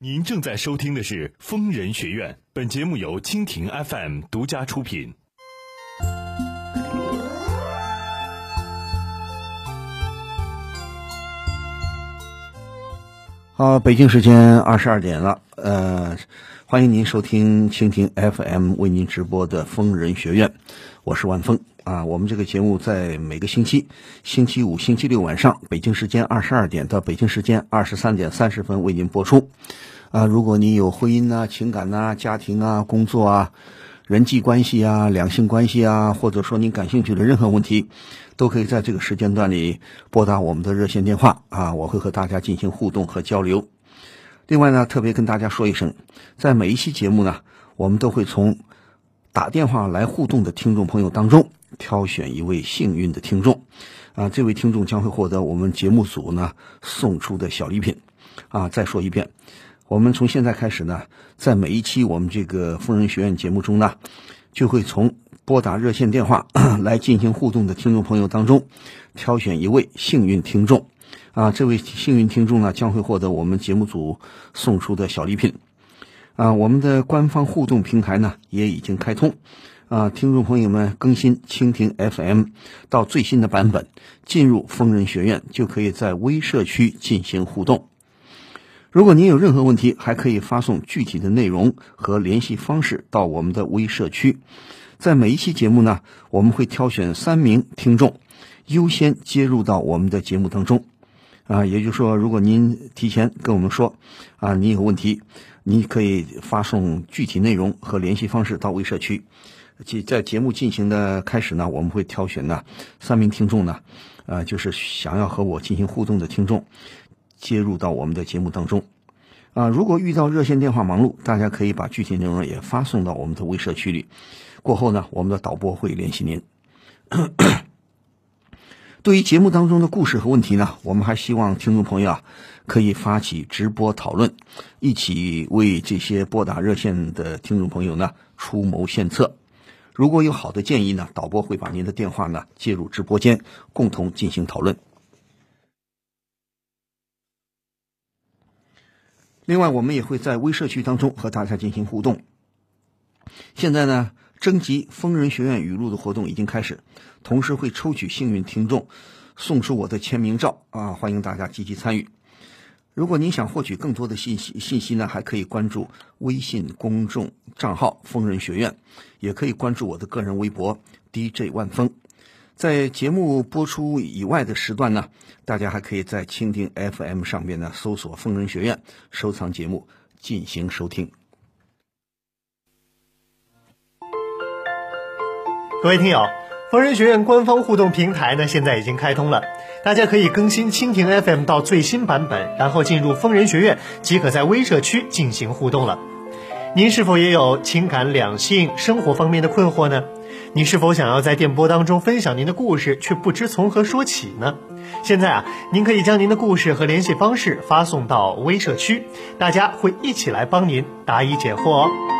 您正在收听的是疯人学院，本节目由蜻蜓 FM 独家出品。好，北京时间二十二点了，呃，欢迎您收听蜻蜓 FM 为您直播的疯人学院，我是万峰啊。我们这个节目在每个星期星期五、星期六晚上，北京时间二十二点到北京时间二十三点三十分为您播出。啊，如果你有婚姻啊、情感呐、家庭啊、工作啊、人际关系啊、两性关系啊，或者说您感兴趣的任何问题，都可以在这个时间段里拨打我们的热线电话啊，我会和大家进行互动和交流。另外呢，特别跟大家说一声，在每一期节目呢，我们都会从打电话来互动的听众朋友当中挑选一位幸运的听众，啊，这位听众将会获得我们节目组呢送出的小礼品。啊，再说一遍。我们从现在开始呢，在每一期我们这个疯人学院节目中呢，就会从拨打热线电话 来进行互动的听众朋友当中，挑选一位幸运听众，啊，这位幸运听众呢将会获得我们节目组送出的小礼品，啊，我们的官方互动平台呢也已经开通，啊，听众朋友们更新蜻蜓 FM 到最新的版本，进入疯人学院就可以在微社区进行互动。如果您有任何问题，还可以发送具体的内容和联系方式到我们的微社区。在每一期节目呢，我们会挑选三名听众，优先接入到我们的节目当中。啊，也就是说，如果您提前跟我们说，啊，您有问题，你可以发送具体内容和联系方式到微社区。即在节目进行的开始呢，我们会挑选呢三名听众呢，呃，就是想要和我进行互动的听众。接入到我们的节目当中，啊，如果遇到热线电话忙碌，大家可以把具体内容也发送到我们的微社区里。过后呢，我们的导播会联系您。对于节目当中的故事和问题呢，我们还希望听众朋友啊，可以发起直播讨论，一起为这些拨打热线的听众朋友呢出谋献策。如果有好的建议呢，导播会把您的电话呢接入直播间，共同进行讨论。另外，我们也会在微社区当中和大家进行互动。现在呢，征集疯人学院语录的活动已经开始，同时会抽取幸运听众，送出我的签名照啊！欢迎大家积极参与。如果您想获取更多的信息，信息呢还可以关注微信公众账号“疯人学院”，也可以关注我的个人微博 DJ 万峰。在节目播出以外的时段呢，大家还可以在蜻蜓 FM 上边呢搜索“疯人学院”，收藏节目进行收听。各位听友，疯人学院官方互动平台呢现在已经开通了，大家可以更新蜻蜓 FM 到最新版本，然后进入疯人学院，即可在微社区进行互动了。您是否也有情感、两性、生活方面的困惑呢？你是否想要在电波当中分享您的故事，却不知从何说起呢？现在啊，您可以将您的故事和联系方式发送到微社区，大家会一起来帮您答疑解惑哦。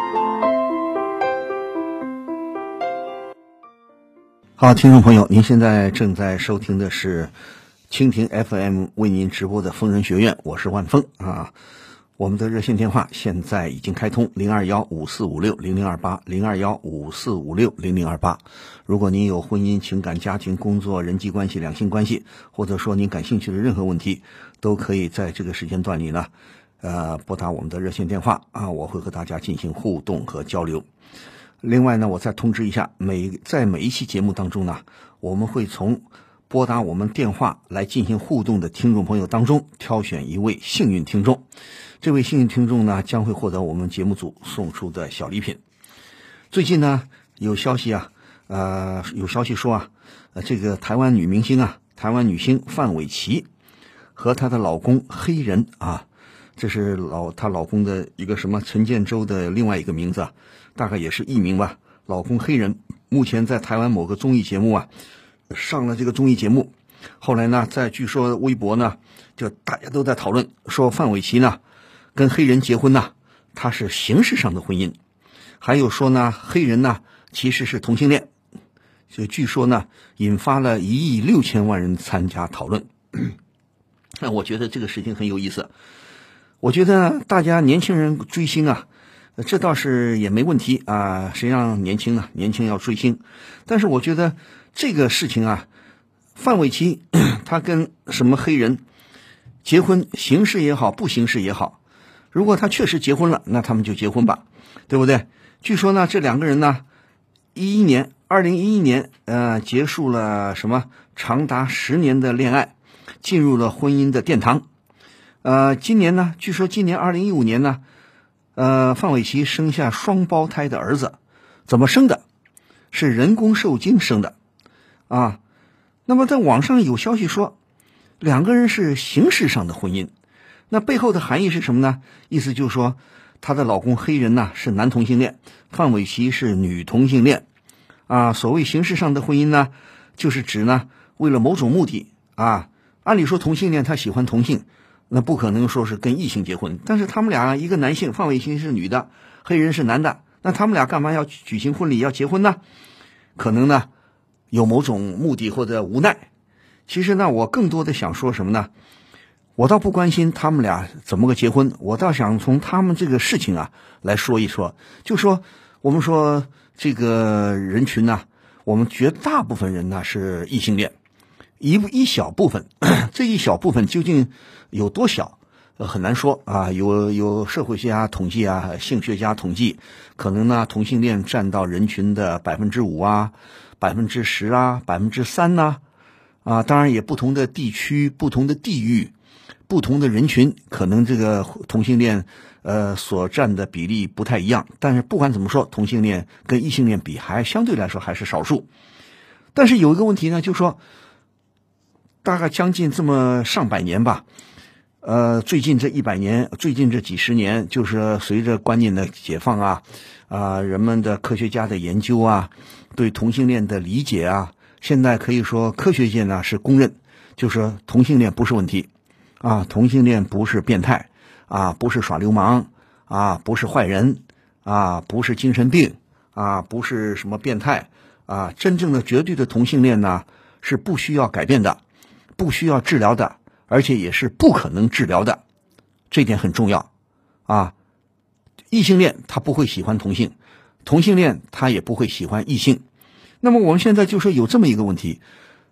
好，听众朋友，您现在正在收听的是蜻蜓 FM 为您直播的疯人学院，我是万峰啊。我们的热线电话现在已经开通零二幺五四五六零零二八零二幺五四五六零零二八。如果您有婚姻、情感、家庭、工作、人际关系、两性关系，或者说您感兴趣的任何问题，都可以在这个时间段里呢，呃，拨打我们的热线电话啊，我会和大家进行互动和交流。另外呢，我再通知一下，每在每一期节目当中呢，我们会从拨打我们电话来进行互动的听众朋友当中挑选一位幸运听众。这位幸运听众呢，将会获得我们节目组送出的小礼品。最近呢，有消息啊，呃，有消息说啊，呃，这个台湾女明星啊，台湾女星范玮琪和她的老公黑人啊，这是老她老公的一个什么陈建州的另外一个名字啊，大概也是艺名吧。老公黑人目前在台湾某个综艺节目啊上了这个综艺节目，后来呢，在据说微博呢，就大家都在讨论说范玮琪呢。跟黑人结婚呢，他是形式上的婚姻，还有说呢，黑人呢其实是同性恋，所以据说呢，引发了一亿六千万人参加讨论。那我觉得这个事情很有意思。我觉得大家年轻人追星啊，这倒是也没问题啊。谁让年轻呢？年轻要追星。但是我觉得这个事情啊，范玮琪 他跟什么黑人结婚，形式也好，不形式也好，如果他确实结婚了，那他们就结婚吧，对不对？据说呢，这两个人呢，一一年，二零一一年，呃，结束了什么长达十年的恋爱，进入了婚姻的殿堂。呃，今年呢，据说今年二零一五年呢，呃，范玮琪生下双胞胎的儿子，怎么生的？是人工受精生的，啊，那么在网上有消息说，两个人是形式上的婚姻，那背后的含义是什么呢？意思就是说，她的老公黑人呢是男同性恋，范玮琪是女同性恋，啊，所谓形式上的婚姻呢，就是指呢为了某种目的啊，按理说同性恋他喜欢同性。那不可能说是跟异性结婚，但是他们俩一个男性，范玮琪是女的，黑人是男的，那他们俩干嘛要举行婚礼要结婚呢？可能呢有某种目的或者无奈。其实呢，我更多的想说什么呢？我倒不关心他们俩怎么个结婚，我倒想从他们这个事情啊来说一说。就说我们说这个人群呢，我们绝大部分人呢是异性恋。一一小部分，这一小部分究竟有多小，很难说啊。有有社会学家统计啊，性学家统计，可能呢同性恋占到人群的百分之五啊，百分之十啊，百分之三呐，啊，当然也不同的地区、不同的地域、不同的人群，可能这个同性恋呃所占的比例不太一样。但是不管怎么说，同性恋跟异性恋比，还相对来说还是少数。但是有一个问题呢，就是说。大概将近这么上百年吧，呃，最近这一百年，最近这几十年，就是随着观念的解放啊，啊，人们的科学家的研究啊，对同性恋的理解啊，现在可以说科学界呢是公认，就是同性恋不是问题，啊，同性恋不是变态，啊，不是耍流氓，啊，不是坏人，啊，不是精神病，啊，不是什么变态，啊，真正的绝对的同性恋呢是不需要改变的。不需要治疗的，而且也是不可能治疗的，这点很重要啊！异性恋他不会喜欢同性，同性恋他也不会喜欢异性。那么我们现在就说有这么一个问题：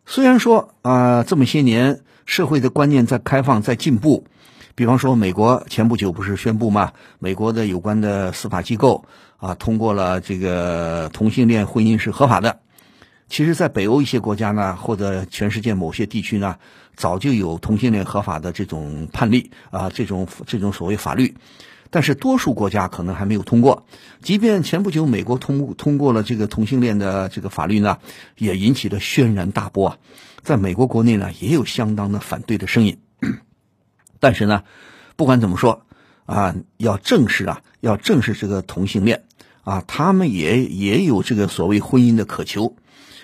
虽然说啊，这么些年社会的观念在开放、在进步，比方说美国前不久不是宣布嘛，美国的有关的司法机构啊通过了这个同性恋婚姻是合法的。其实，在北欧一些国家呢，或者全世界某些地区呢，早就有同性恋合法的这种判例啊，这种这种所谓法律，但是多数国家可能还没有通过。即便前不久美国通通过了这个同性恋的这个法律呢，也引起了轩然大波啊。在美国国内呢，也有相当的反对的声音。但是呢，不管怎么说啊，要正视啊，要正视这个同性恋啊，他们也也有这个所谓婚姻的渴求。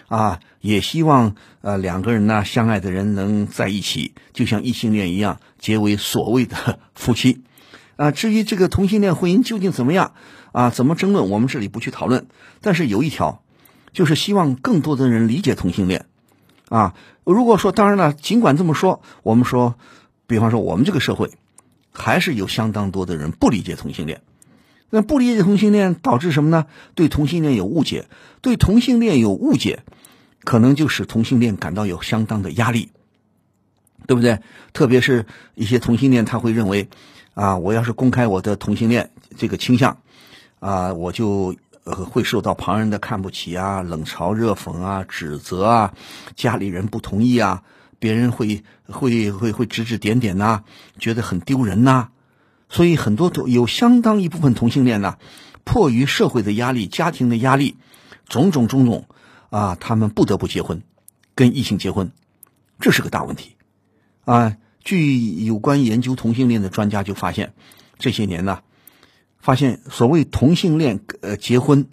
啊，也希望呃两个人呢相爱的人能在一起，就像异性恋一样结为所谓的 夫妻。啊，至于这个同性恋婚姻究竟怎么样啊，怎么争论，我们这里不去讨论。但是有一条，就是希望更多的人理解同性恋。啊，如果说当然了，尽管这么说，我们说，比方说我们这个社会，还是有相当多的人不理解同性恋。那不理解同性恋导致什么呢？对同性恋有误解，对同性恋有误解。可能就使同性恋感到有相当的压力，对不对？特别是一些同性恋，他会认为，啊，我要是公开我的同性恋这个倾向，啊，我就呃会受到旁人的看不起啊、冷嘲热讽啊、指责啊，家里人不同意啊，别人会会会会指指点点呐，觉得很丢人呐。所以很多同有相当一部分同性恋呢，迫于社会的压力、家庭的压力，种种种种。啊，他们不得不结婚，跟异性结婚，这是个大问题。啊，据有关研究同性恋的专家就发现，这些年呢，发现所谓同性恋呃结婚，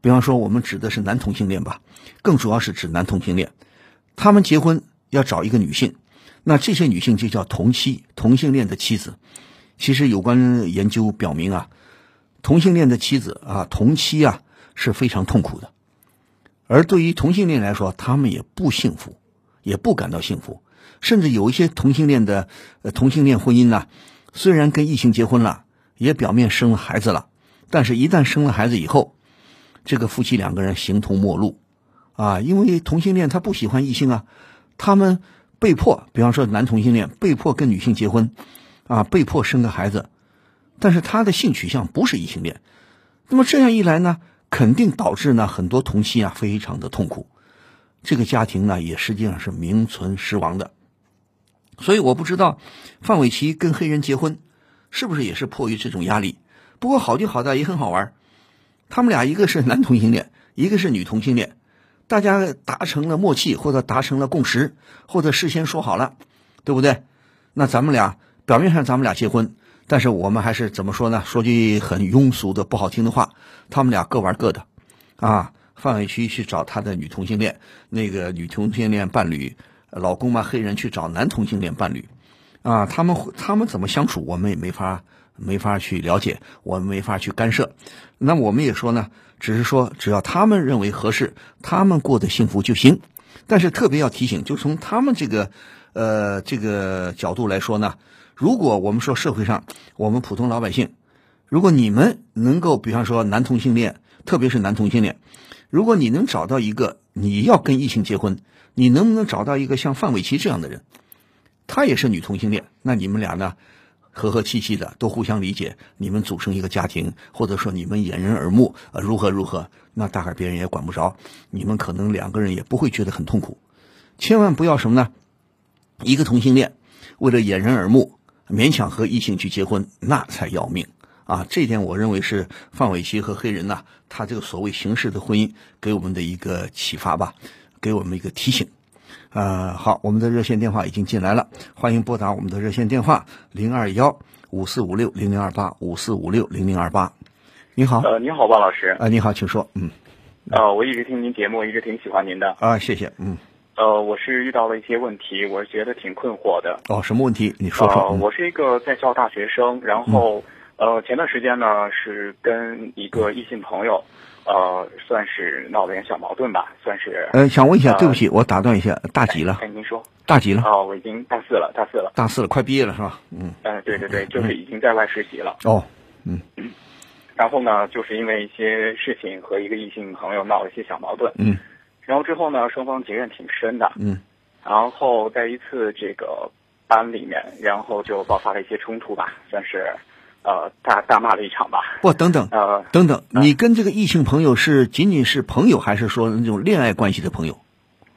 比方说我们指的是男同性恋吧，更主要是指男同性恋，他们结婚要找一个女性，那这些女性就叫同妻，同性恋的妻子。其实有关研究表明啊，同性恋的妻子啊，同妻啊是非常痛苦的。而对于同性恋来说，他们也不幸福，也不感到幸福，甚至有一些同性恋的同性恋婚姻呢，虽然跟异性结婚了，也表面生了孩子了，但是一旦生了孩子以后，这个夫妻两个人形同陌路，啊，因为同性恋他不喜欢异性啊，他们被迫，比方说男同性恋被迫跟女性结婚，啊，被迫生个孩子，但是他的性取向不是异性恋，那么这样一来呢，肯定导致呢很多同妻啊非常的痛苦，这个家庭呢也实际上是名存实亡的。所以我不知道范玮琪跟黑人结婚是不是也是迫于这种压力。不过好就好在也很好玩，他们俩一个是男同性恋，一个是女同性恋，大家达成了默契或者达成了共识，或者事先说好了，对不对？那咱们俩表面上咱们俩结婚，但是我们还是怎么说呢？说句很庸俗的不好听的话，他们俩各玩各的，啊，范玮琪去找他的女同性恋，那个女同性恋伴侣。老公嘛，黑人去找男同性恋伴侣，啊，他们他们怎么相处，我们也没法没法去了解，我们没法去干涉。那我们也说呢，只是说只要他们认为合适，他们过得幸福就行。但是特别要提醒，就从他们这个呃这个角度来说呢，如果我们说社会上我们普通老百姓，如果你们能够，比方说男同性恋，特别是男同性恋，如果你能找到一个你要跟异性结婚。你能不能找到一个像范玮琪这样的人？她也是女同性恋，那你们俩呢，和和气气的，都互相理解，你们组成一个家庭，或者说你们掩人耳目，呃，如何如何？那大概别人也管不着，你们可能两个人也不会觉得很痛苦。千万不要什么呢？一个同性恋为了掩人耳目，勉强和异性去结婚，那才要命啊！这点我认为是范玮琪和黑人呐，他这个所谓形式的婚姻给我们的一个启发吧。给我们一个提醒，呃，好，我们的热线电话已经进来了，欢迎拨打我们的热线电话零二幺五四五六零零二八五四五六零零二八。你好，呃，你好，王老师。啊，你好，请说。嗯。呃，我一直听您节目，一直挺喜欢您的。啊，谢谢。嗯。呃，我是遇到了一些问题，我是觉得挺困惑的。哦，什么问题？你说说。呃，我是一个在校大学生，然后呃，前段时间呢是跟一个异性朋友。呃，算是闹了点小矛盾吧，算是。呃，想问一下，对不起，我打断一下，大几了？哎，您说。大几了？哦，我已经大四了，大四了。大四了，快毕业了是吧？嗯。嗯，对对对，就是已经在外实习了。哦，嗯。然后呢，就是因为一些事情和一个异性朋友闹了一些小矛盾。嗯。然后之后呢，双方结怨挺深的。嗯。然后在一次这个班里面，然后就爆发了一些冲突吧，算是。呃，大大骂了一场吧。不，等等，呃，等等，你跟这个异性朋友是仅仅是朋友，还是说那种恋爱关系的朋友？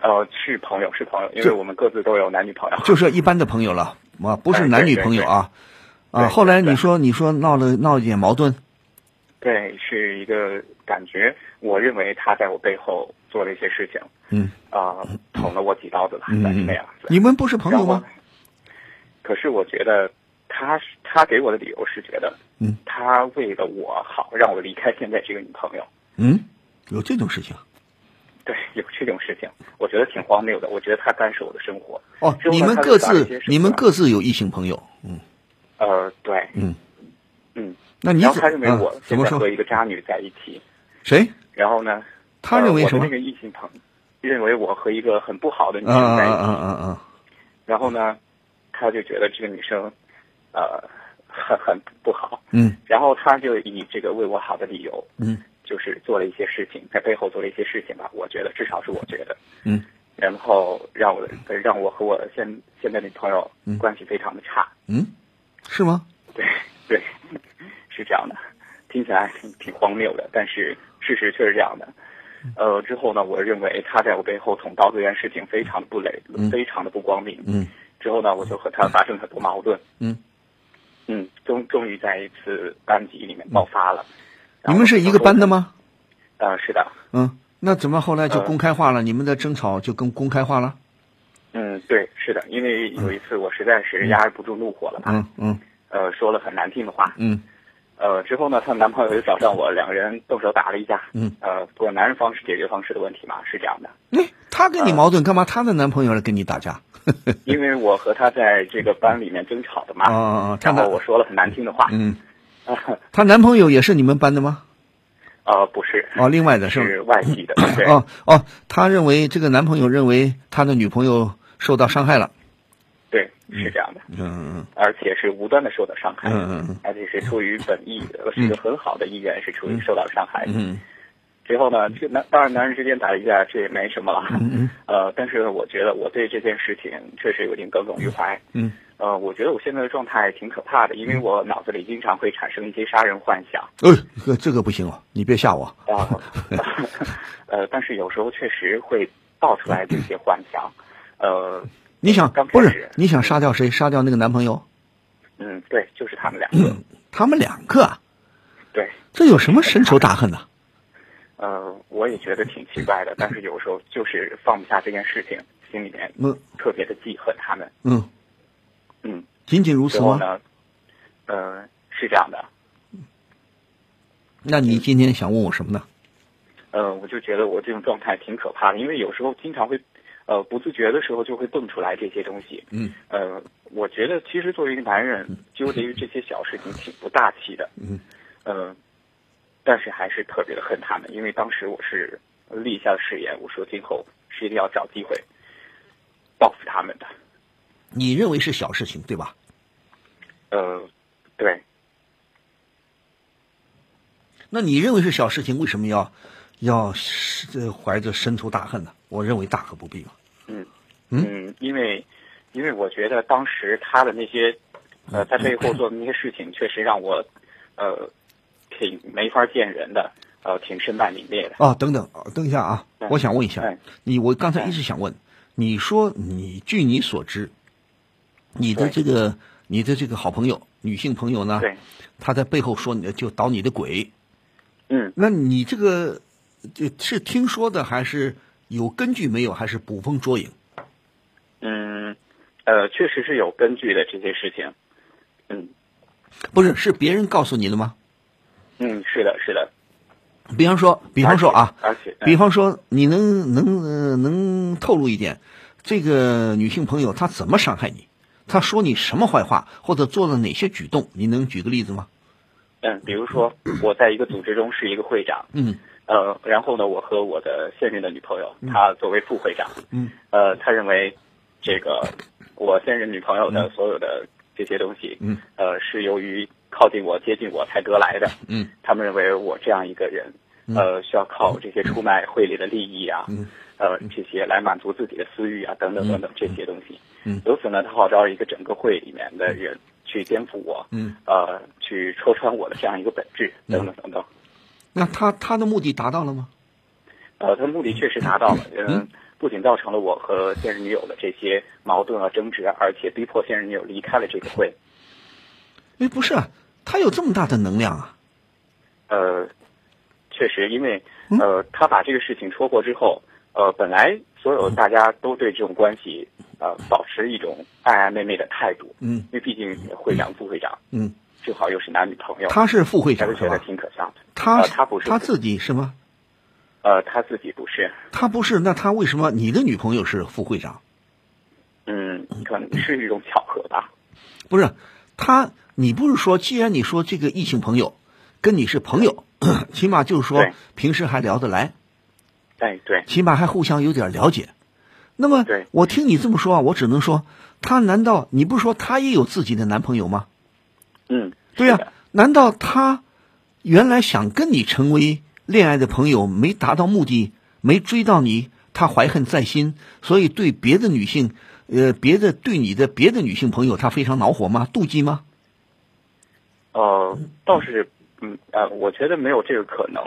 呃，是朋友，是朋友，因为我们各自都有男女朋友。就是一般的朋友了，啊，不是男女朋友啊。啊，后来你说你说闹了闹一点矛盾。对，是一个感觉，我认为他在我背后做了一些事情。嗯。啊，捅了我几刀子吧，算是那样子。你们不是朋友吗？可是我觉得。他他给我的理由是觉得，嗯，他为了我好，让我离开现在这个女朋友。嗯，有这种事情？对，有这种事情，我觉得挺荒谬的。我觉得他干涉我的生活。哦，你们各自你们各自有异性朋友？嗯，呃，对，嗯嗯。那你他认为我现在和一个渣女在一起？谁？然后呢？他认为什么？那个异性朋友认为我和一个很不好的女生在一起。嗯嗯嗯。然后呢，他就觉得这个女生。呃，很很不好，嗯，然后他就以这个为我好的理由，嗯，就是做了一些事情，在背后做了一些事情吧，我觉得至少是我觉得，嗯，然后让我让我和我现现在女朋友关系非常的差，嗯，是吗？对对，是这样的，听起来挺挺荒谬的，但是事实却是这样的，呃，之后呢，我认为他在我背后捅刀这件事情非常的不雷，非常的不光明，嗯。之后呢，我就和他发生很多矛盾。嗯，嗯，终终于在一次班级里面爆发了。你们是一个班的吗？呃，是的。嗯，那怎么后来就公开化了？你们的争吵就跟公开化了？嗯，对，是的，因为有一次我实在是压制不住怒火了嘛。嗯嗯。呃，说了很难听的话。嗯。呃，之后呢，她男朋友就找上我，两个人动手打了一架。嗯。呃，不过男人方式解决方式的问题嘛，是这样的。哎，她跟你矛盾干嘛？她的男朋友来跟你打架？因为我和她在这个班里面争吵的嘛，哦然后我说了很难听的话。嗯，她男朋友也是你们班的吗？呃，不是。哦，另外的是外地的。哦哦，她认为这个男朋友认为他的女朋友受到伤害了。对，是这样的，嗯而且是无端的受到伤害，嗯嗯嗯。而且是出于本意，呃是个很好的意愿，是出于受到伤害。嗯之后呢，这男当然男人之间打一架这也没什么了，嗯呃，但是我觉得我对这件事情确实有点耿耿于怀。嗯呃，我觉得我现在的状态挺可怕的，因为我脑子里经常会产生一些杀人幻想。嗯，呃，这个这个不行哦，你别吓我。啊，呃，但是有时候确实会爆出来这些幻想，呃，你想不是你想杀掉谁？杀掉那个男朋友？嗯，对，就是他们两个，他们两个啊，对，这有什么深仇大恨呢？呃，我也觉得挺奇怪的，但是有时候就是放不下这件事情，心里面嗯特别的记恨他们，嗯，嗯，仅仅如此吗？之后呢，呃，是这样的，那你今天想问我什么呢？呃，我就觉得我这种状态挺可怕的，因为有时候经常会，呃，不自觉的时候就会蹦出来这些东西。嗯，呃，我觉得其实作为一个男人，纠结于这些小事情挺不大气的。嗯，呃，但是还是特别的恨他们，因为当时我是立下了誓言，我说今后是一定要找机会报复他们的。你认为是小事情对吧？呃，对，那你认为是小事情，为什么要要呃怀着深仇大恨呢？我认为大可不必嘛。嗯嗯嗯，因为因为我觉得当时他的那些呃在背后做的那些事情，确实让我呃挺没法见人的，呃挺身败名裂的。哦，等等，等一下啊，嗯我想问一下嗯，你我刚才一直想问，你说你据你所知，你的这个你的这个好朋友女性朋友呢，对，她在背后说你的就捣你的鬼，嗯那你这个这是听说的还是有根据没有，还是捕风捉影？嗯，呃，确实是有根据的这些事情。嗯不是，是别人告诉你的吗？嗯，是的，是的。比方说，比方说啊，而且，比方说，你能能呃能透露一点，这个女性朋友她怎么伤害你？她说你什么坏话，或者做了哪些举动？你能举个例子吗？嗯，比如说我在一个组织中是一个会长，嗯呃，然后呢，我和我的现任的女朋友，她作为副会长，嗯，呃，她认为这个我现任女朋友的所有的这些东西，嗯，呃，是由于靠近我、接近我才得来的，嗯，他们认为我这样一个人，呃，需要靠这些出卖会里的利益啊，嗯，呃，这些来满足自己的私欲啊，等等等等这些东西，嗯。由此呢，他号召一个整个会里面的人去颠覆我，嗯，呃，去戳穿我的这样一个本质，等等等等。那他他的目的达到了吗？呃，他目的确实达到了，嗯，不仅造成了我和现任女友的这些矛盾啊争执，而且逼迫现任女友离开了这个会。哎，不是啊，他有这么大的能量啊！呃，确实，因为呃，他把这个事情戳破之后，呃，本来所有大家都对这种关系呃保持一种暧暧昧昧的态度，嗯因为毕竟会长、副会长嗯，正好又是男女朋友，他是副会大家觉得？挺可笑的。他呃他不是他自己是吗？呃，他自己不是，他不是，那他为什么你的女朋友是副会长？嗯，可能是一种巧合吧。不是，他你不是说，既然你说这个异性朋友跟你是朋友，起码就是说平时还聊得来，哎，对，起码还互相有点了解。那么对我听你这么说啊，我只能说，她难道你不是说她也有自己的男朋友吗？嗯，对呀、难道他原来想跟你成为恋爱的朋友，没达到目的，没追到你，他怀恨在心，所以对别的女性，呃，别的对你的别的女性朋友，他非常恼火吗？妒忌吗？呃，倒是，嗯呃，我觉得没有这个可能。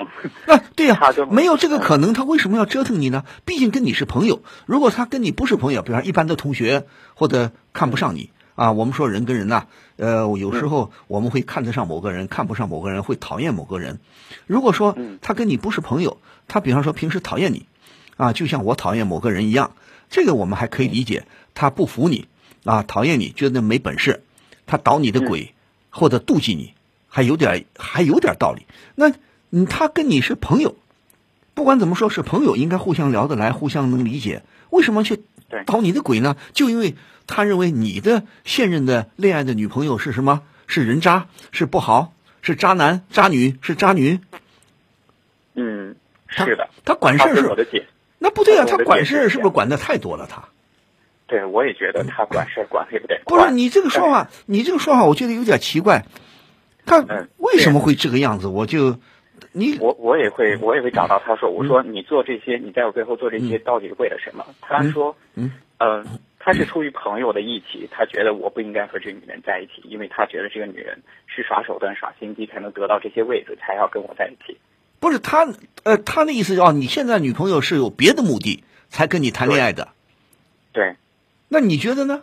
啊，对呀、没有这个可能，他为什么要折腾你呢？毕竟跟你是朋友。如果他跟你不是朋友，比方一般的同学或者看不上你啊，我们说人跟人呐、呃，有时候我们会看得上某个人，看不上某个人，会讨厌某个人。如果说嗯他跟你不是朋友，他比方说平时讨厌你，啊，就像我讨厌某个人一样，这个我们还可以理解，他不服你啊，讨厌你，觉得没本事，他捣你的鬼，或者妒忌你，还有点还有点道理。那嗯，他跟你是朋友，不管怎么说是朋友，应该互相聊得来，互相能理解。为什么去捣你的鬼呢？就因为他认为你的现任的恋爱的女朋友是什么？是人渣，是不好，是渣男、渣女，是渣女。嗯，是的，他管事儿是我的解，那不对啊，他管事儿是不是管的太多了？他？对，我也觉得他管事儿管的有点不是你这个说法，你这个说法，我觉得有点奇怪。他为什么会这个样子？我就你我我也会我也会找到他说，我说你做这些，你在我背后做这些，到底是为了什么？他说，嗯。嗯，他是出于朋友的义气，他觉得我不应该和这个女人在一起，因为他觉得这个女人是耍手段、耍心机才能得到这些位置，才要跟我在一起。不是他，呃，他的意思哦，你现在女朋友是有别的目的才跟你谈恋爱的。对。那你觉得呢？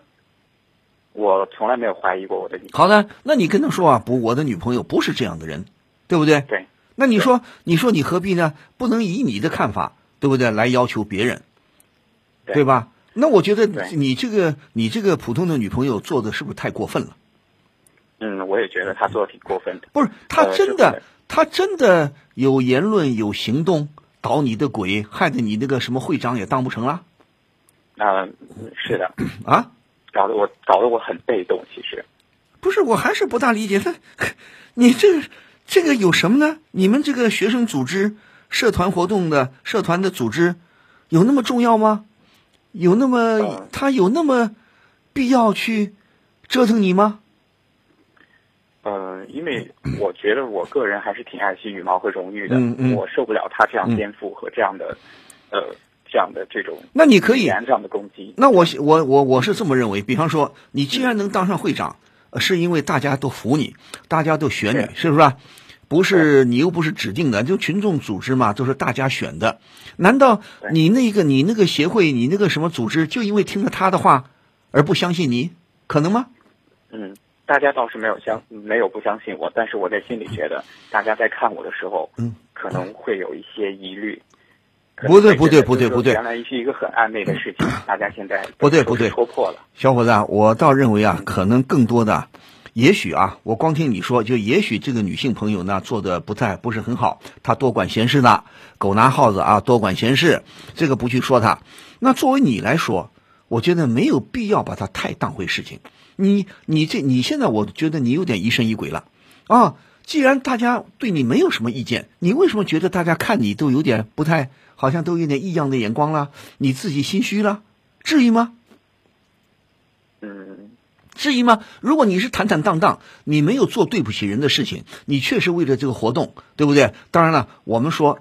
我从来没有怀疑过我的女。好的，那你跟他说啊，不，我的女朋友不是这样的人，对不对？对。那你说，你说你何必呢？不能以你的看法，对不对？来要求别人，对吧？那我觉得你这个你这个普通的女朋友做的是不是太过分了？嗯，我也觉得她做的挺过分的。不是，她真的，她真的有言论有行动，捣你的鬼，害得你那个什么会长也当不成了。啊，是的 啊，搞得我搞得我很被动。其实，不是，我还是不大理解他，你这这个有什么呢？你们这个学生组织、社团活动的社团的组织，有那么重要吗？有那么他有那么必要去折腾你吗？嗯，因为我觉得我个人还是挺爱惜羽毛和荣誉的，嗯嗯，我受不了他这样颠覆和这样的呃。这样的这种，那你可以这样的攻击。那我我我我是这么认为。比方说，你既然能当上会长，是因为大家都服你，大家都选你，是不是？不是你又不是指定的，就群众组织嘛，都是大家选的。难道你那个你那个协会，你那个什么组织，就因为听了他的话而不相信你？可能吗？嗯，大家倒是没有相没有不相信我，但是我在心里觉得，大家在看我的时候，嗯，可能会有一些疑虑。不对不对不对不对，原来是一个很暧昧的事情，大家现在不对不对戳破了。小伙子，我倒认为啊，可能更多的，也许啊，我光听你说，就也许这个女性朋友呢做的不太不是很好，她多管闲事呢，狗拿耗子啊，多管闲事，这个不去说她。那作为你来说，我觉得没有必要把她太当回事情。你你这你现在我觉得你有点疑神疑鬼了啊！既然大家对你没有什么意见，你为什么觉得大家看你都有点不太？好像都有点异样的眼光了，你自己心虚了，至于吗？嗯，至于吗？如果你是坦坦荡荡，你没有做对不起人的事情，你确实为了这个活动，对不对？当然了，我们说，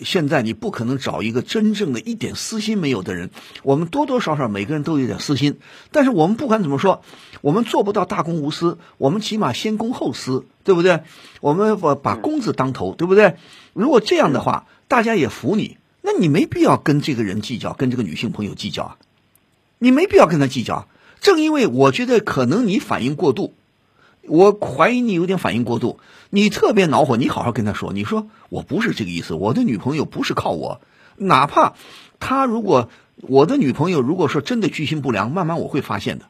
现在你不可能找一个真正的一点私心没有的人，我们多多少少每个人都有点私心，但是我们不管怎么说，我们做不到大公无私，我们起码先公后私，对不对？我们把把公字当头，对不对？如果这样的话，大家也服你。那你没必要跟这个人计较，跟这个女性朋友计较啊，你没必要跟他计较。正因为我觉得可能你反应过度，我怀疑你有点反应过度，你特别恼火，你好好跟他说，你说我不是这个意思，我的女朋友不是靠我，哪怕他如果我的女朋友如果说真的居心不良，慢慢我会发现的，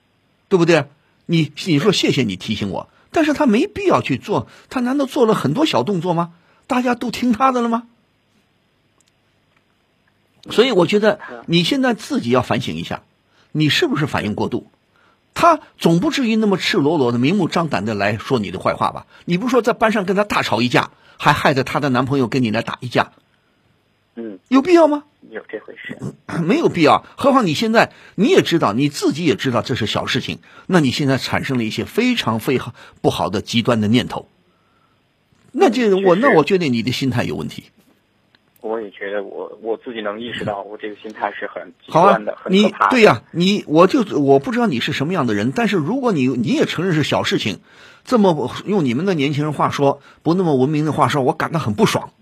对不对？你你说谢谢你提醒我，但是他没必要去做，他难道做了很多小动作吗？大家都听他的了吗？所以我觉得你现在自己要反省一下，你是不是反应过度？他总不至于那么赤裸裸的、明目张胆的来说你的坏话吧？你不说在班上跟他大吵一架，还害得她的男朋友跟你来打一架？嗯，有必要吗？有这回事？没有必要。何况你现在你也知道，你自己也知道这是小事情，那你现在产生了一些非常非常不好的极端的念头，那就我那我觉得你的心态有问题。我也觉得我我自己能意识到，我这个心态是很极端的，很可怕。对呀，你我就我不知道你是什么样的人，但是如果你你也承认是小事情，这么用你们的年轻人话说，不那么文明的话说，我感到很不爽。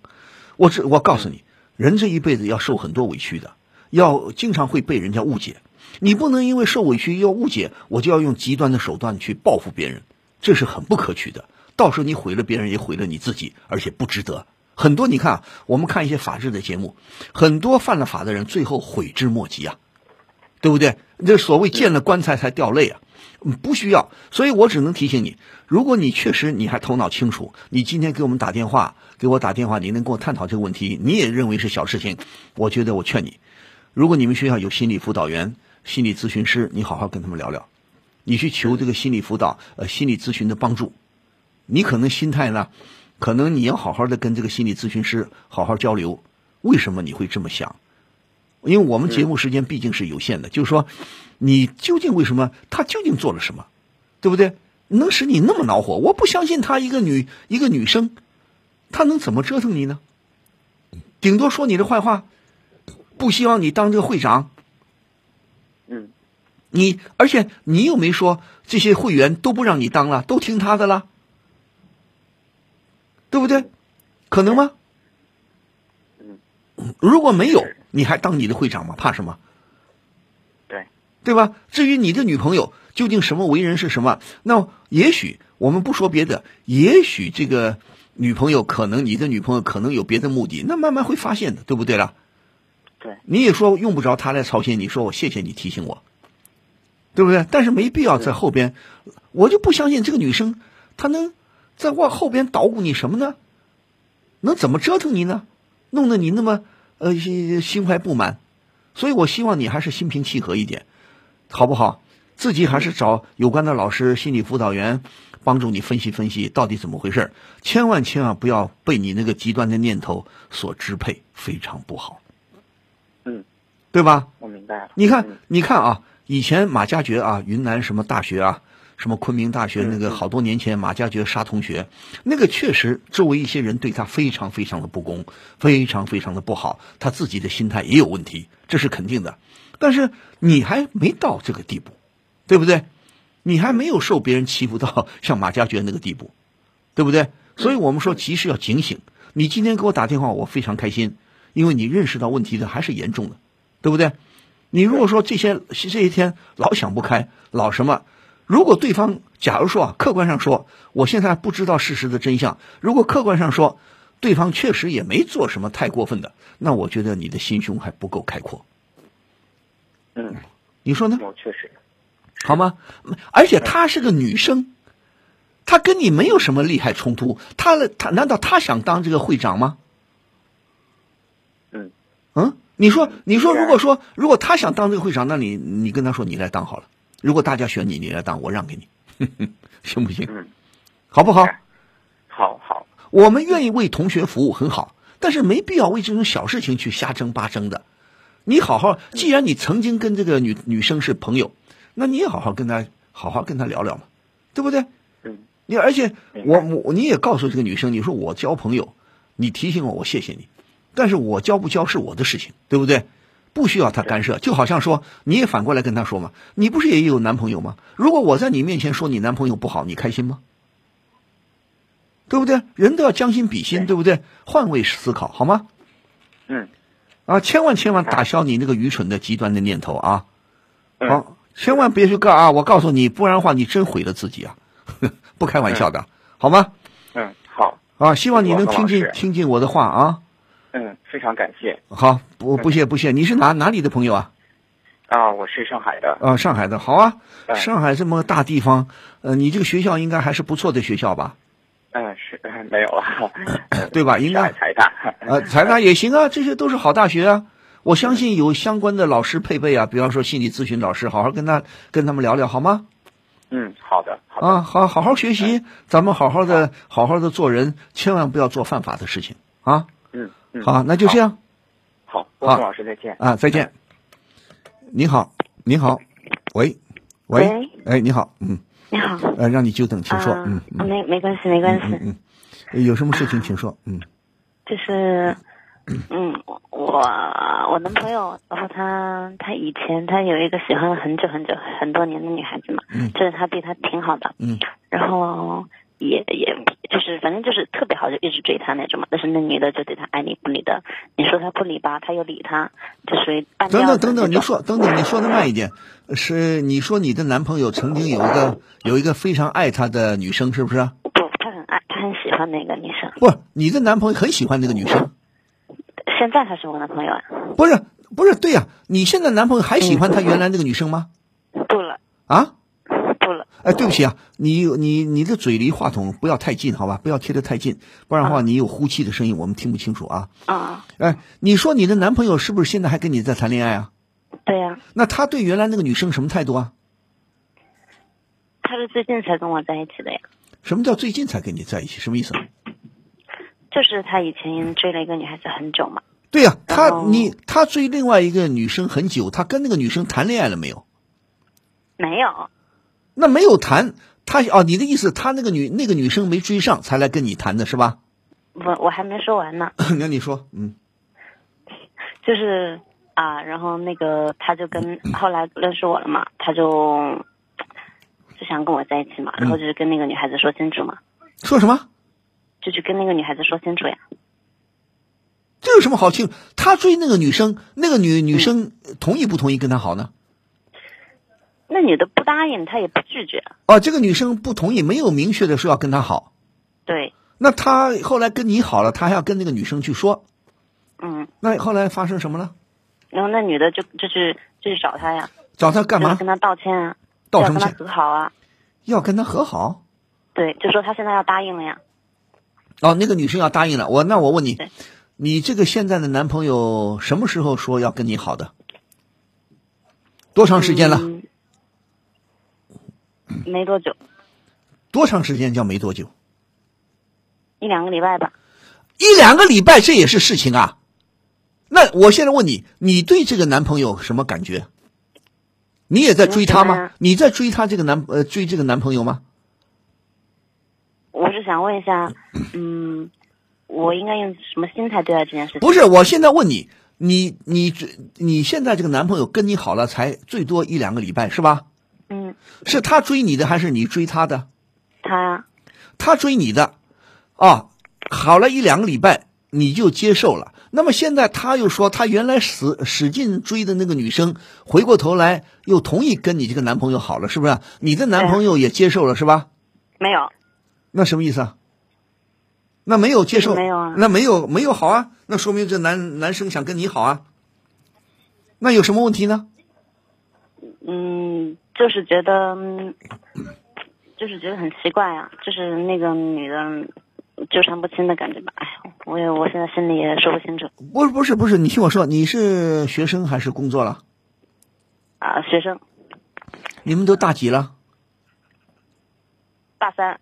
我这我告诉你，人这一辈子要受很多委屈的，要经常会被人家误解。你不能因为受委屈要误解，我就要用极端的手段去报复别人，这是很不可取的。到时候你毁了别人，也毁了你自己，而且不值得。很多你看，我们看一些法制的节目，很多犯了法的人最后悔之莫及啊，对不对？这所谓见了棺材才掉泪啊，不需要。所以我只能提醒你，如果你确实你还头脑清楚，你今天给我们打电话，给我打电话，你能跟我探讨这个问题，你也认为是小事情，我觉得我劝你，如果你们学校有心理辅导员、心理咨询师，你好好跟他们聊聊，你去求这个心理辅导、呃心理咨询的帮助，你可能心态呢。可能你要好好的跟这个心理咨询师好好交流，为什么你会这么想？因为我们节目时间毕竟是有限的，就是说，你究竟为什么？他究竟做了什么？对不对？能使你那么恼火？我不相信他一个女一个女生，她能怎么折腾你呢？顶多说你的坏话，不希望你当这个会长。嗯，你而且你又没说这些会员都不让你当了，都听他的了，对不对？可能吗？如果没有，你还当你的会长吗？怕什么？对，对吧？至于你的女朋友究竟什么为人是什么，那也许我们不说别的，也许这个女朋友可能你的女朋友可能有别的目的，那慢慢会发现的，对不对了？对，你也说用不着他来操心，你说我谢谢你提醒我，对不对？但是没必要在后边，我就不相信这个女生她能在往后边捣鼓你什么呢？能怎么折腾你呢？弄得你那么呃心心怀不满，所以我希望你还是心平气和一点，好不好？自己还是找有关的老师、心理辅导员帮助你分析分析到底怎么回事千万千万不要被你那个极端的念头所支配，非常不好。嗯，对吧？我明白了。你看嗯，你看啊，以前马加爵啊，云南什么大学啊，什么昆明大学嗯那个，好多年前马加爵杀同学，那个确实周围一些人对他非常非常的不公，非常非常的不好，他自己的心态也有问题，这是肯定的。但是你还没到这个地步，对不对？你还没有受别人欺负到像马加爵那个地步，对不对？所以我们说及时要警醒。你今天给我打电话，我非常开心，因为你认识到问题的还是严重的，对不对？你如果说这些这些天老想不开，老什么？如果对方假如说啊，客观上说，我现在不知道事实的真相，如果客观上说，对方确实也没做什么太过分的，那我觉得你的心胸还不够开阔，嗯，你说呢？我确实，好吗？而且她是个女生，她跟你没有什么利害冲突，她她难道她想当这个会长吗？嗯嗯，你说，你说，如果说如果她想当这个会长，那你你跟她说你来当好了。如果大家选你，你来当，我让给你，行不行？嗯，好不好？好好，我们愿意为同学服务，很好，但是没必要为这种小事情去瞎争八争的。你好好，既然你曾经跟这个女女生是朋友，那你也好好跟她好好跟她聊聊嘛，对不对？嗯你而且我我你也告诉这个女生，你说我交朋友，你提醒我，我谢谢你，但是我交不交是我的事情，对不对？不需要他干涉，就好像说你也反过来跟他说嘛，你不是也有男朋友吗？如果我在你面前说你男朋友不好，你开心吗？对不对？人都要将心比心，对不对？换位思考，好吗？嗯啊，千万千万打消你那个愚蠢的极端的念头啊！嗯好，千万别去干啊！我告诉你，不然的话，你真毁了自己啊！不开玩笑的，好吗？嗯，好，啊，希望你能听进听进我的话啊！嗯，非常感谢好，不不谢不谢，你是哪哪里的朋友啊？啊，我是上海的，啊，上海的，好啊！嗯上海这么大地方，呃，你这个学校应该还是不错的学校吧？嗯，是嗯 没有了，嗯对吧应该财大，呃，财大也行啊，这些都是好大学啊。我相信有相关的老师配备啊，比方说心理咨询老师，好好跟他跟他们聊聊好吗？嗯，好的，好的，啊，好，好好学习，咱们好好的好好的做人，千万不要做犯法的事情啊！嗯嗯，好，那就这样。好，郭老师再见。啊，再见。你好，你好，喂，喂喂，哎，你好，嗯，你好，呃，让你久等，请说，啊嗯嗯。没没关系，没关系，嗯嗯，有什么事情请说，嗯。就是，嗯，我我男朋友，然后他他以前他有一个喜欢了很久很久很多年的女孩子嘛，嗯。就是他对她挺好的，嗯。然后也也就是反正就是特别好，就一直追她那种嘛，但是那女的就对他爱理不理的，你说他不理吧，他又理他，就属于半等等等等，你说等等，你说的慢一点，是你说你的男朋友曾经有一个有一个非常爱他的女生，是不是？不，他很爱，他很喜欢那个女生，不，你的男朋友很喜欢那个女生，现在他是我男朋友啊，不是不是，对呀、你现在男朋友还喜欢他原来那个女生吗？不了啊？不了，哎，对不起啊，你你你的嘴离话筒不要太近，好吧？不要贴得太近，不然的话你有呼气的声音，我们听不清楚啊。啊，哎，你说你的男朋友是不是现在还跟你在谈恋爱啊？对呀、那他对原来那个女生什么态度啊？他是最近才跟我在一起的呀，什么叫最近才跟你在一起？什么意思？就是他以前追了一个女孩子很久嘛，对呀、他你他追另外一个女生很久，他跟那个女生谈恋爱了没有？没有，那没有谈，他哦，你的意思，他那个女那个女生没追上，才来跟你谈的是吧？我我还没说完呢，那你说，嗯 就是啊，然后那个他就跟后来认识我了嘛，他就就想跟我在一起嘛，然后就是跟那个女孩子说清楚嘛，说什么？就去跟那个女孩子说清楚呀。这有什么好清？他追那个女生，那个女女生同意不同意跟他好呢？那女的不答应，他也不拒绝，哦，这个女生不同意，没有明确的说要跟他好。对，那他后来跟你好了，他还要跟那个女生去说，嗯，那后来发生什么了？然后那女的就就去就去找他呀，找他干嘛？就是跟他道歉啊，道什么歉？和好啊，要跟他和好？对，就说他现在要答应了呀，哦，那个女生要答应了。我那我问你，你这个现在的男朋友什么时候说要跟你好的？多长时间了？嗯没多久，多长时间叫没多久？一两个礼拜吧。一两个礼拜，这也是事情啊。那我现在问你，你对这个男朋友什么感觉？你也在追他吗？你在追他这个男呃追这个男朋友吗？我是想问一下，嗯，我应该用什么心态对待这件事情？不是，我现在问你，你你你现在这个男朋友跟你好了才最多一两个礼拜是吧？嗯，是他追你的还是你追他的？他呀，他追你的，啊，好了一两个礼拜你就接受了。那么现在他又说他原来使使劲追的那个女生，回过头来又同意跟你这个男朋友好了，是不是？你的男朋友也接受了是吧？没有，那什么意思啊？那没有接受，没有啊那没有没有好啊，那说明这男男生想跟你好啊。那有什么问题呢？嗯，就是觉得，嗯就是觉得很奇怪啊，就是那个女的纠缠不清的感觉吧。哎，我也我现在心里也说不清楚不是不是不是，你听我说，你是学生还是工作了？啊。学生你们都大几了？大三，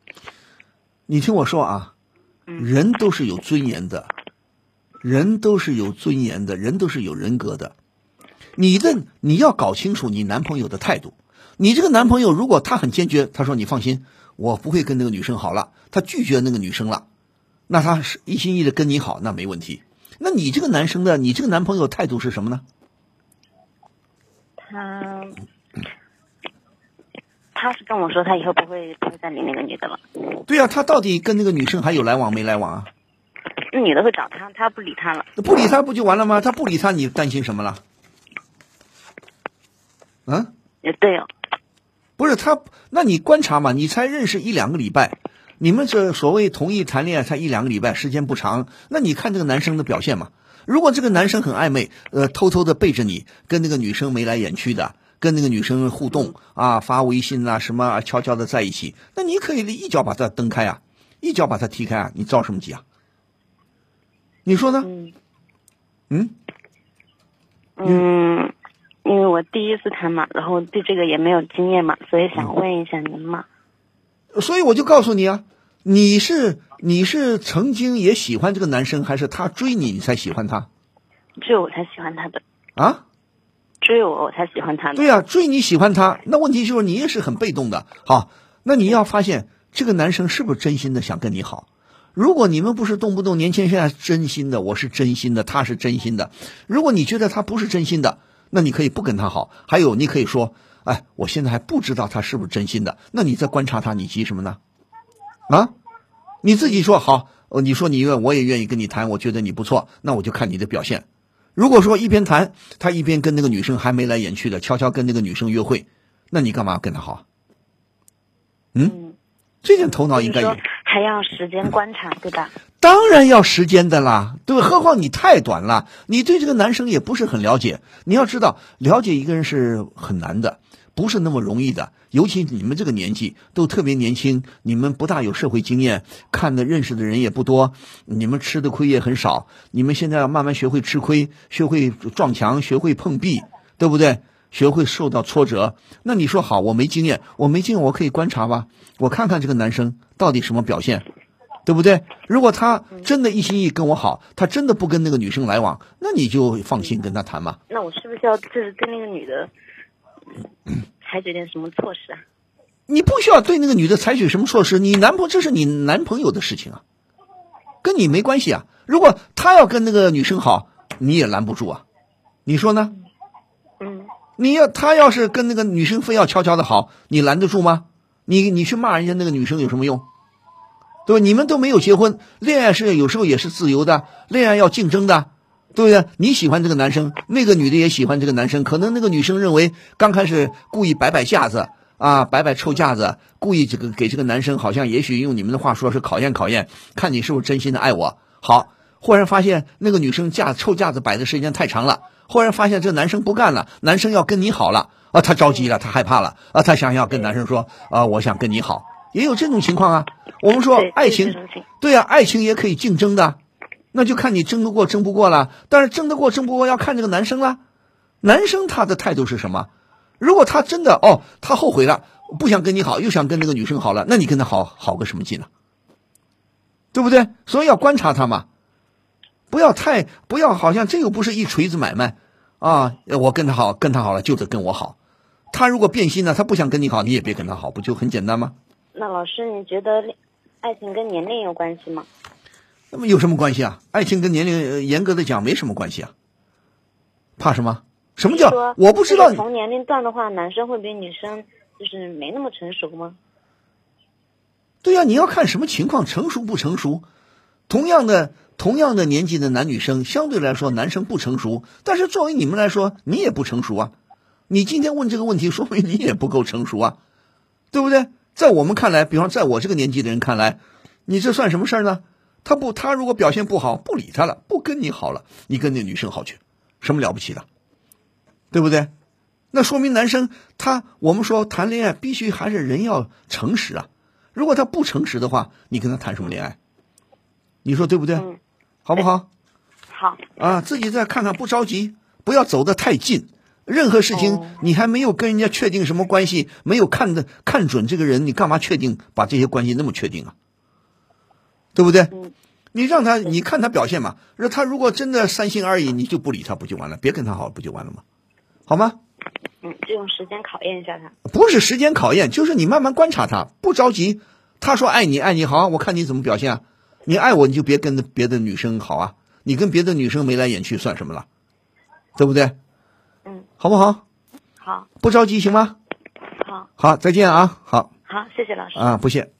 你听我说啊，人都是有尊严的，人都是有尊严的，人都是有人格的。你的你要搞清楚你男朋友的态度。你这个男朋友如果他很坚决，他说你放心，我不会跟那个女生好了，他拒绝那个女生了，那他是一心一意的跟你好，那没问题。那你这个男生的，你这个男朋友态度是什么呢？他他是跟我说他以后不会不会再理那个女的了，对呀、他到底跟那个女生还有来往没来往啊？那女的会找他，他不理他了。那不理他不就完了吗？他不理他，你担心什么了？嗯、也对哦，不是他，那你观察嘛，你才认识一两个礼拜，你们这所谓同意谈恋爱才一两个礼拜，时间不长，那你看这个男生的表现嘛。如果这个男生很暧昧，呃，偷偷的背着你，跟那个女生眉来眼去的，跟那个女生互动啊，发微信啊什么啊，悄悄的在一起，那你可以一脚把他蹬开啊，一脚把他踢开啊，你着什么急啊？你说呢？嗯嗯，嗯，因为我第一次谈嘛，然后对这个也没有经验嘛，所以想问一下您嘛。所以我就告诉你啊，你是你是曾经也喜欢这个男生，还是他追你你才喜欢他只有我才喜欢他的，啊？只有我才喜欢他的。对呀、追你喜欢他，那问题就是你也是很被动的。好，那你要发现这个男生是不是真心的想跟你好。如果你们不是动不动年轻人现在真心的，我是真心的，他是真心的。如果你觉得他不是真心的，那你可以不跟他好。还有，你可以说，哎，我现在还不知道他是不是真心的。那你再观察他，你急什么呢？啊，你自己说好，呃，你说你愿，我也愿意跟你谈，我觉得你不错，那我就看你的表现。如果说一边谈，他一边跟那个女生还眉来眼去的，悄悄跟那个女生约会，那你干嘛跟他好？嗯，嗯，这点头脑应该有。还要时间观察，对吧？当然要时间的啦，对？何况你太短了，你对这个男生也不是很了解。你要知道，了解一个人是很难的，不是那么容易的。尤其你们这个年纪都特别年轻，你们不大有社会经验，看的认识的人也不多，你们吃的亏也很少。你们现在要慢慢学会吃亏，学会撞墙，学会碰壁，对不对？学会受到挫折。那你说好，我没经验，我没经验，我可以观察吧？我看看这个男生到底什么表现。对不对？如果他真的一心一意跟我好，他真的不跟那个女生来往，那你就放心跟他谈嘛。那我是不是要就是跟那个女的采取点什么措施啊？你不需要对那个女的采取什么措施，你男朋友这是你男朋友的事情啊，跟你没关系啊。如果他要跟那个女生好，你也拦不住啊，你说呢？嗯，你要他要是跟那个女生非要悄悄的好，你拦得住吗？你你去骂人家那个女生有什么用？对吧？你们都没有结婚，恋爱是有时候也是自由的，恋爱要竞争的，对不对？你喜欢这个男生，那个女的也喜欢这个男生，可能那个女生认为刚开始故意摆摆架子啊，摆摆臭架子，故意这个给这个男生好像也许用你们的话说是考验考验，看你是不是真心的爱我。好，忽然发现那个女生架臭架子摆的时间太长了，忽然发现这男生不干了，男生要跟你好了啊，他着急了，他害怕了啊，他想要跟男生说啊，我想跟你好，也有这种情况啊。我们说爱情对这种情，对呀、爱情也可以竞争的，那就看你争得过争不过了。但是争得过争不过要看这个男生了，男生他的态度是什么？如果他真的哦，他后悔了，不想跟你好，又想跟那个女生好了，那你跟他好好个什么劲呢？对不对？所以要观察他嘛，不要太不要好像这又不是一锤子买卖啊！我跟他好，跟他好了就得跟我好。他如果变心了，他不想跟你好，你也别跟他好，不就很简单吗？那老师，你觉得恋爱情跟年龄有关系吗？那么有什么关系啊？爱情跟年龄呃严格的讲没什么关系啊。怕什么？什么叫我不知道这个？同年龄段的话，男生会比女生就是没那么成熟吗？对呀、你要看什么情况，成熟不成熟。同样的同样的年纪的男女生，相对来说男生不成熟，但是作为你们来说，你也不成熟啊。你今天问这个问题，说明你也不够成熟啊，对不对？在我们看来，比方在我这个年纪的人看来，你这算什么事儿呢？他不，他如果表现不好，不理他了，不跟你好了，你跟那女生好去，什么了不起的？对不对？那说明男生他，我们说谈恋爱必须还是人要诚实啊。如果他不诚实的话，你跟他谈什么恋爱？你说对不对？嗯好不好？好，啊，自己再看看，不着急，不要走得太近。任何事情哦你还没有跟人家确定什么关系，没有看的看准这个人，你干嘛确定把这些关系那么确定啊？对不对？嗯你让他，你看他表现嘛。那他如果真的三心二意，你就不理他，不就完了？别跟他好，不就完了吗？好吗？嗯，就用时间考验一下他。不是时间考验，就是你慢慢观察他，不着急。他说爱你，爱你好，我看你怎么表现啊。你爱我，你就别跟别的女生好啊。你跟别的女生眉来眼去算什么了？对不对？嗯，好不好？好，不着急行吗？好，好，再见啊。好好，谢谢老师。啊，不谢。